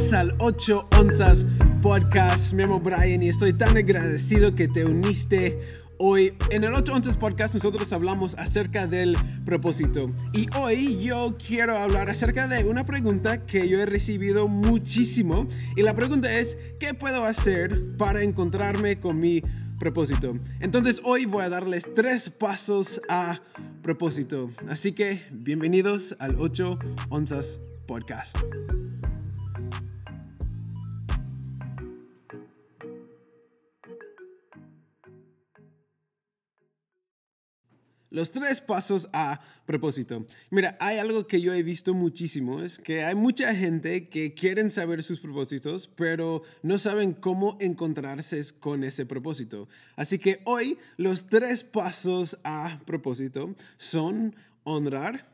Bienvenidos al 8 Onzas Podcast. Me llamo Brian y estoy tan agradecido que te uniste hoy. En el 8 Onzas Podcast nosotros hablamos acerca del propósito. Y hoy yo quiero hablar acerca de una pregunta que yo he recibido muchísimo. Y la pregunta es, ¿qué puedo hacer para encontrarme con mi propósito? Entonces hoy voy a darles tres pasos a propósito. Así que bienvenidos al 8 Onzas Podcast. Los tres pasos a propósito. Mira, hay algo que yo he visto muchísimo, es que hay mucha gente que quieren saber sus propósitos, pero no saben cómo encontrarse con ese propósito. Así que hoy los tres pasos a propósito son honrar,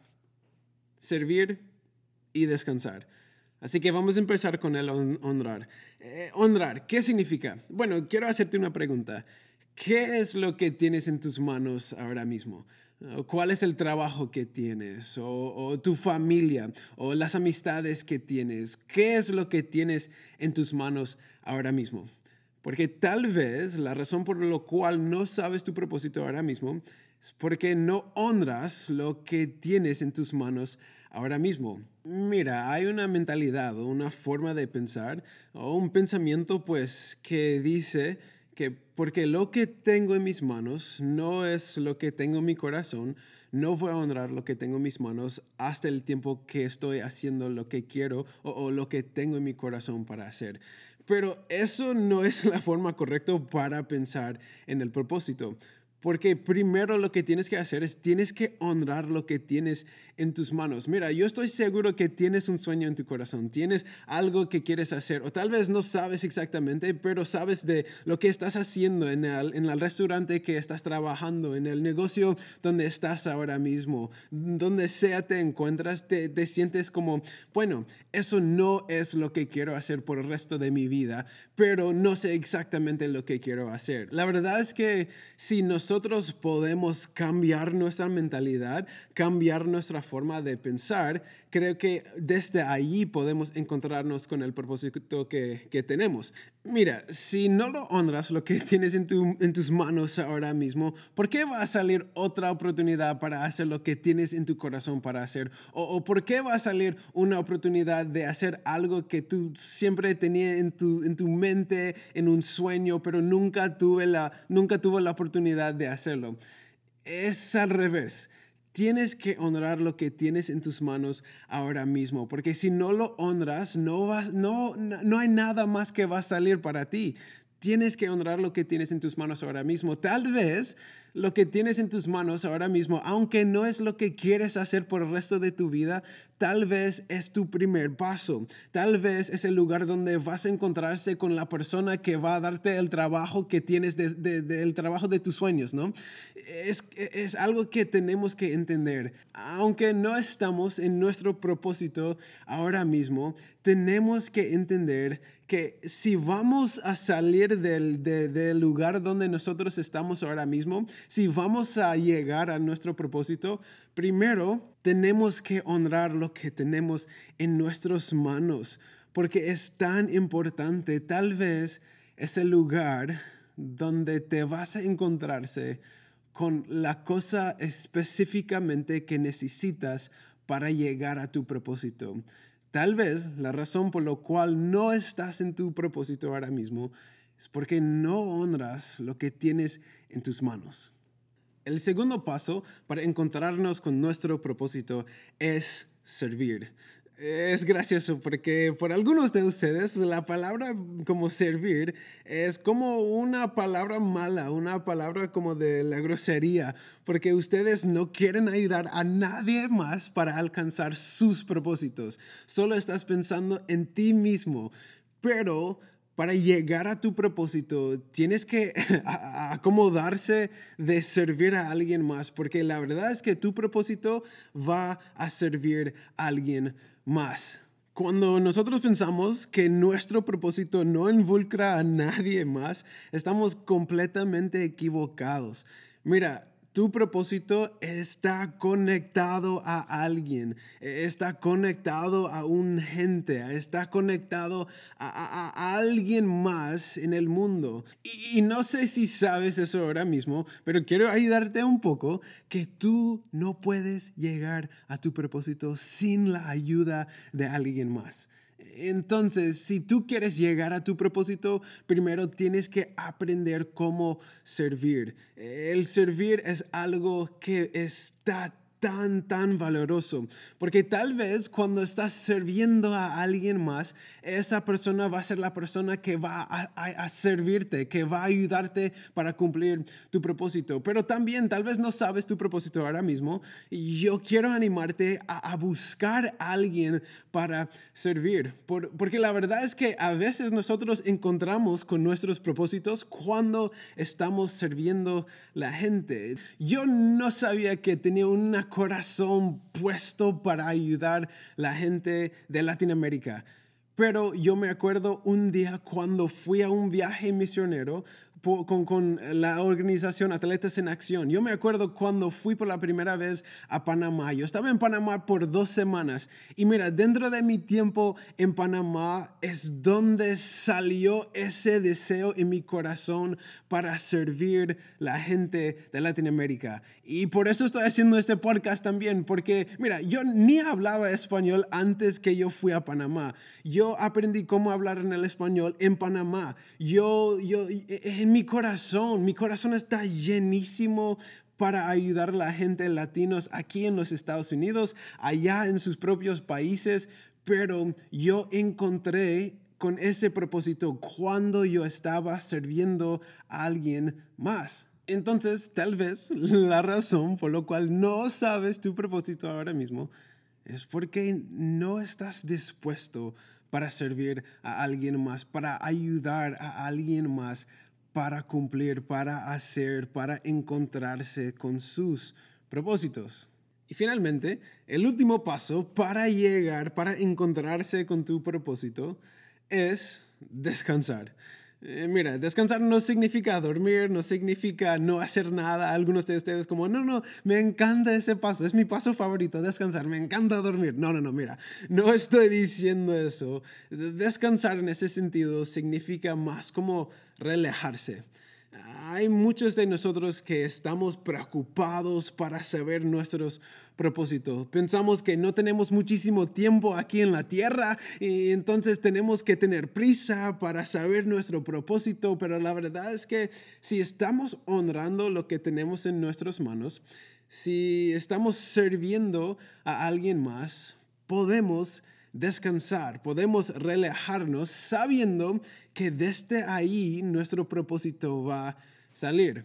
servir y descansar. Así que vamos a empezar con el honrar. Eh, honrar, ¿qué significa? Bueno, quiero hacerte una pregunta. ¿Qué es lo que tienes en tus manos ahora mismo? ¿Cuál es el trabajo que tienes? O, tu familia? ¿O las amistades que tienes? ¿Qué es lo que tienes en tus manos ahora mismo? Porque tal vez la razón por la cual no sabes tu propósito ahora mismo es porque no honras lo que tienes en tus manos ahora mismo. Mira, hay una mentalidad o una forma de pensar o un pensamiento pues que dice que porque lo que tengo en mis manos no es lo que tengo en mi corazón, no voy a honrar lo que tengo en mis manos hasta el tiempo que estoy haciendo lo que quiero o, o lo que tengo en mi corazón para hacer. Pero eso no es la forma correcta para pensar en el propósito. Porque primero lo que tienes que hacer es tienes que honrar lo que tienes en tus manos. Mira, yo estoy seguro que tienes un sueño en tu corazón, tienes algo que quieres hacer o tal vez no sabes exactamente, pero sabes de lo que estás haciendo en el, en el restaurante que estás trabajando, en el negocio donde estás ahora mismo, donde sea te encuentras, te, te sientes como, bueno, eso no es lo que quiero hacer por el resto de mi vida, pero no sé exactamente lo que quiero hacer. La verdad es que si nos nosotros podemos cambiar nuestra mentalidad, cambiar nuestra forma de pensar, creo que desde ahí podemos encontrarnos con el propósito que, que tenemos. Mira, si no lo honras lo que tienes en, tu, en tus manos ahora mismo, ¿por qué va a salir otra oportunidad para hacer lo que tienes en tu corazón para hacer? ¿O, o por qué va a salir una oportunidad de hacer algo que tú siempre tenías en tu, en tu mente, en un sueño, pero nunca tuve la, nunca tuvo la oportunidad de hacerlo? Es al revés tienes que honrar lo que tienes en tus manos ahora mismo, porque si no lo honras, no, va, no, no hay nada más que va a salir para ti. Tienes que honrar lo que tienes en tus manos ahora mismo. Tal vez lo que tienes en tus manos ahora mismo, aunque no es lo que quieres hacer por el resto de tu vida, tal vez es tu primer paso. Tal vez es el lugar donde vas a encontrarse con la persona que va a darte el trabajo que tienes, del trabajo de tus sueños, ¿no? Es, es algo que tenemos que entender. Aunque no estamos en nuestro propósito ahora mismo, tenemos que entender que si vamos a salir del, del lugar donde nosotros estamos ahora mismo, si vamos a llegar a nuestro propósito, primero tenemos que honrar lo que tenemos en nuestras manos, porque es tan importante. Tal vez es el lugar donde te vas a encontrarse con la cosa específicamente que necesitas para llegar a tu propósito. Tal vez la razón por la cual no estás en tu propósito ahora mismo es porque no honras lo que tienes en tus manos. El segundo paso para encontrarnos con nuestro propósito es servir. Es gracioso porque por algunos de ustedes la palabra como servir es como una palabra mala, una palabra como de la grosería, porque ustedes no quieren ayudar a nadie más para alcanzar sus propósitos. Solo estás pensando en ti mismo, pero para llegar a tu propósito, tienes que acomodarse de servir a alguien más, porque la verdad es que tu propósito va a servir a alguien más. Cuando nosotros pensamos que nuestro propósito no involucra a nadie más, estamos completamente equivocados. Mira, tu propósito está conectado a alguien, está conectado a un gente, está conectado a, alguien más en el mundo. Y, y, no sé si sabes eso ahora mismo, pero quiero ayudarte un poco que tú no puedes llegar a tu propósito sin la ayuda de alguien más. Entonces, si tú quieres llegar a tu propósito, primero tienes que aprender cómo servir. El servir es algo que está tan, tan valoroso. Porque tal vez cuando estás sirviendo a alguien más, esa persona va a ser la persona que va a, servirte, que va a ayudarte para cumplir tu propósito. Pero también tal vez no sabes tu propósito ahora mismo y yo quiero animarte a, buscar a alguien para servir. porque la verdad es que a veces nosotros encontramos con nuestros propósitos cuando estamos sirviendo la gente. Yo no sabía que tenía una corazón puesto para ayudar la gente de Latinoamérica. Pero yo me acuerdo un día cuando fui a un viaje misionero con, con, la organización Atletas en Acción. Yo me acuerdo cuando fui por la primera vez a Panamá. Yo estaba en Panamá por dos semanas y mira, dentro de mi tiempo en Panamá es donde salió ese deseo en mi corazón para servir la gente de Latinoamérica. Y por eso estoy haciendo este podcast también, porque mira, yo ni hablaba español antes que yo fui a Panamá. Yo aprendí cómo hablar en el español en Panamá. Yo, yo, en mi corazón, mi corazón está llenísimo para ayudar a la gente latinos aquí en los Estados Unidos, allá en sus propios países, pero yo encontré con ese propósito cuando yo estaba sirviendo a alguien más. Entonces, tal vez la razón por la cual no sabes tu propósito ahora mismo es porque no estás dispuesto para servir a alguien más, para ayudar a alguien más para cumplir, para hacer, para encontrarse con sus propósitos. Y finalmente, el último paso para llegar, para encontrarse con tu propósito, es descansar. Eh, mira, descansar no significa dormir, no significa no hacer nada. Algunos de ustedes como, no, no, me encanta ese paso, es mi paso favorito, descansar, me encanta dormir. No, no, no, mira, no estoy diciendo eso. Descansar en ese sentido significa más como relajarse. Hay muchos de nosotros que estamos preocupados para saber nuestros propósitos. Pensamos que no tenemos muchísimo tiempo aquí en la tierra y entonces tenemos que tener prisa para saber nuestro propósito, pero la verdad es que si estamos honrando lo que tenemos en nuestras manos, si estamos sirviendo a alguien más, podemos descansar, podemos relajarnos sabiendo que desde ahí nuestro propósito va a salir.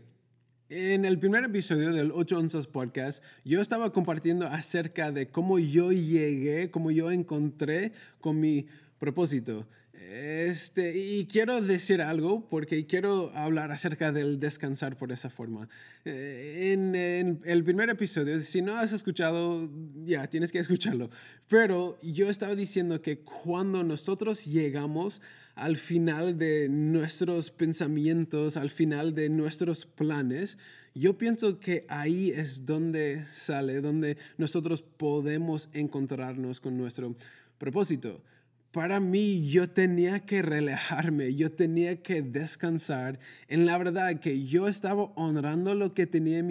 En el primer episodio del 8 onzas podcast, yo estaba compartiendo acerca de cómo yo llegué, cómo yo encontré con mi propósito. Este, y quiero decir algo porque quiero hablar acerca del descansar por esa forma. Eh, en, el primer episodio, si no has escuchado, ya tienes que escucharlo. Pero yo estaba diciendo que cuando nosotros llegamos al final de nuestros pensamientos, al final de nuestros planes, yo pienso que ahí es donde sale, donde nosotros podemos encontrarnos con nuestro propósito para mí yo tenía que relajarme, yo tenía que descansar en la verdad que yo estaba honrando lo que tenía en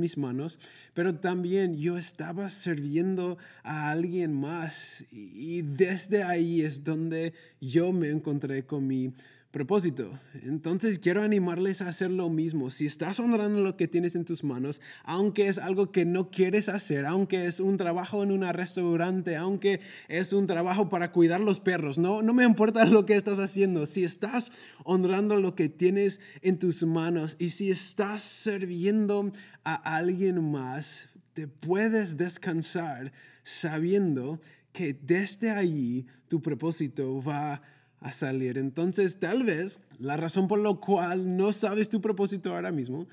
mis, manos, pero también yo estaba sirviendo a alguien más y desde ahí es donde yo me encontré con mi propósito. Entonces quiero animarles a hacer lo mismo. Si estás honrando lo que tienes en tus manos, aunque es algo que no quieres hacer, aunque es un trabajo en un restaurante, aunque es un trabajo para cuidar los perros, no, no me importa lo que estás haciendo. Si estás honrando lo que tienes en tus manos y si estás sirviendo a alguien más, te puedes descansar sabiendo que desde allí tu propósito va a a salir. Entonces, tal vez la razón por la cual no sabes tu propósito ahora mismo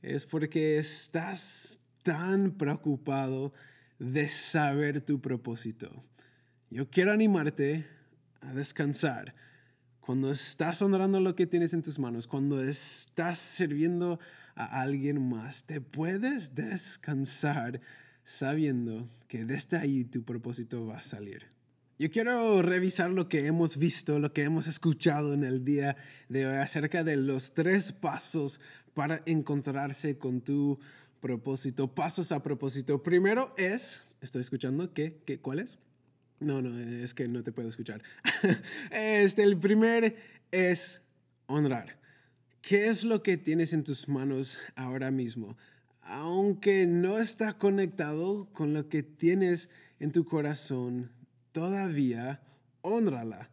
es porque estás tan preocupado de saber tu propósito. Yo quiero animarte a descansar cuando estás honrando lo que tienes en tus manos, cuando estás sirviendo a alguien más, te puedes descansar sabiendo que desde ahí tu propósito va a salir. Yo quiero revisar lo que hemos visto, lo que hemos escuchado en el día de hoy acerca de los tres pasos para encontrarse con tu propósito, pasos a propósito. Primero es, estoy escuchando, ¿qué? ¿Qué? ¿Cuál es? No, no, es que no te puedo escuchar. Este, el primer es honrar. ¿Qué es lo que tienes en tus manos ahora mismo? Aunque no está conectado con lo que tienes en tu corazón, todavía honrala.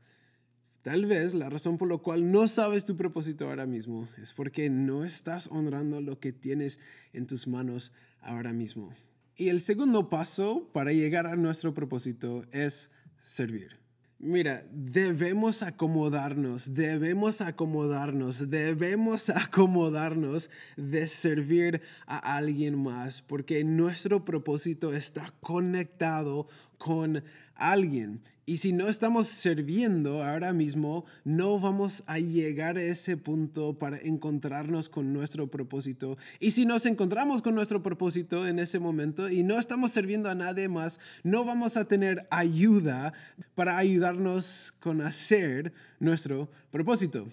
Tal vez la razón por la cual no sabes tu propósito ahora mismo es porque no estás honrando lo que tienes en tus manos ahora mismo. Y el segundo paso para llegar a nuestro propósito es servir. Mira, debemos acomodarnos, debemos acomodarnos, debemos acomodarnos de servir a alguien más, porque nuestro propósito está conectado con alguien. Y si no estamos sirviendo ahora mismo, no vamos a llegar a ese punto para encontrarnos con nuestro propósito. Y si nos encontramos con nuestro propósito en ese momento y no estamos sirviendo a nadie más, no vamos a tener ayuda para ayudarnos con hacer nuestro propósito.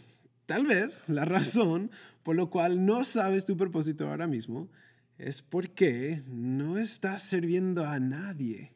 Tal vez la razón por lo cual no sabes tu propósito ahora mismo es porque no estás sirviendo a nadie.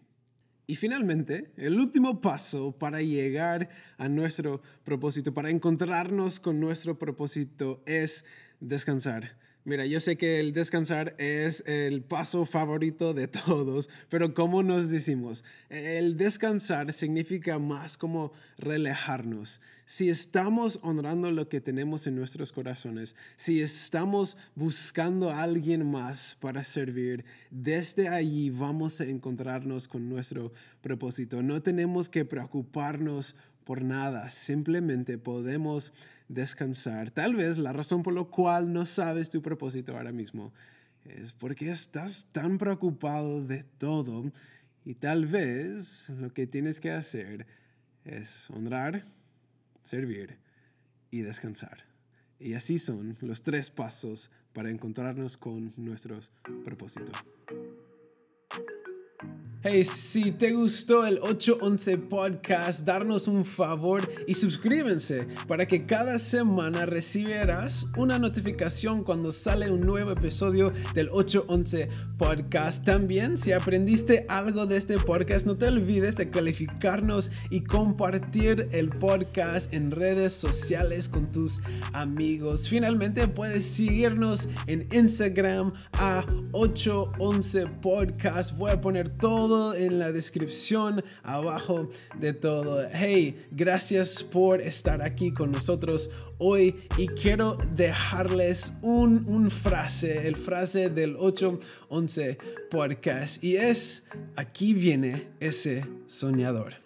Y finalmente, el último paso para llegar a nuestro propósito, para encontrarnos con nuestro propósito, es descansar. Mira, yo sé que el descansar es el paso favorito de todos, pero ¿cómo nos decimos? El descansar significa más como relajarnos. Si estamos honrando lo que tenemos en nuestros corazones, si estamos buscando a alguien más para servir, desde allí vamos a encontrarnos con nuestro propósito. No tenemos que preocuparnos por nada, simplemente podemos descansar. Tal vez la razón por la cual no sabes tu propósito ahora mismo es porque estás tan preocupado de todo y tal vez lo que tienes que hacer es honrar, servir y descansar. Y así son los tres pasos para encontrarnos con nuestros propósitos. Hey, si te gustó el 811 podcast, darnos un favor y suscríbense para que cada semana recibirás una notificación cuando sale un nuevo episodio del 811 podcast. También, si aprendiste algo de este podcast, no te olvides de calificarnos y compartir el podcast en redes sociales con tus amigos. Finalmente, puedes seguirnos en Instagram a 811 podcast. Voy a poner en la descripción abajo de todo. Hey, gracias por estar aquí con nosotros hoy y quiero dejarles un, un frase, el frase del 811 podcast y es, aquí viene ese soñador.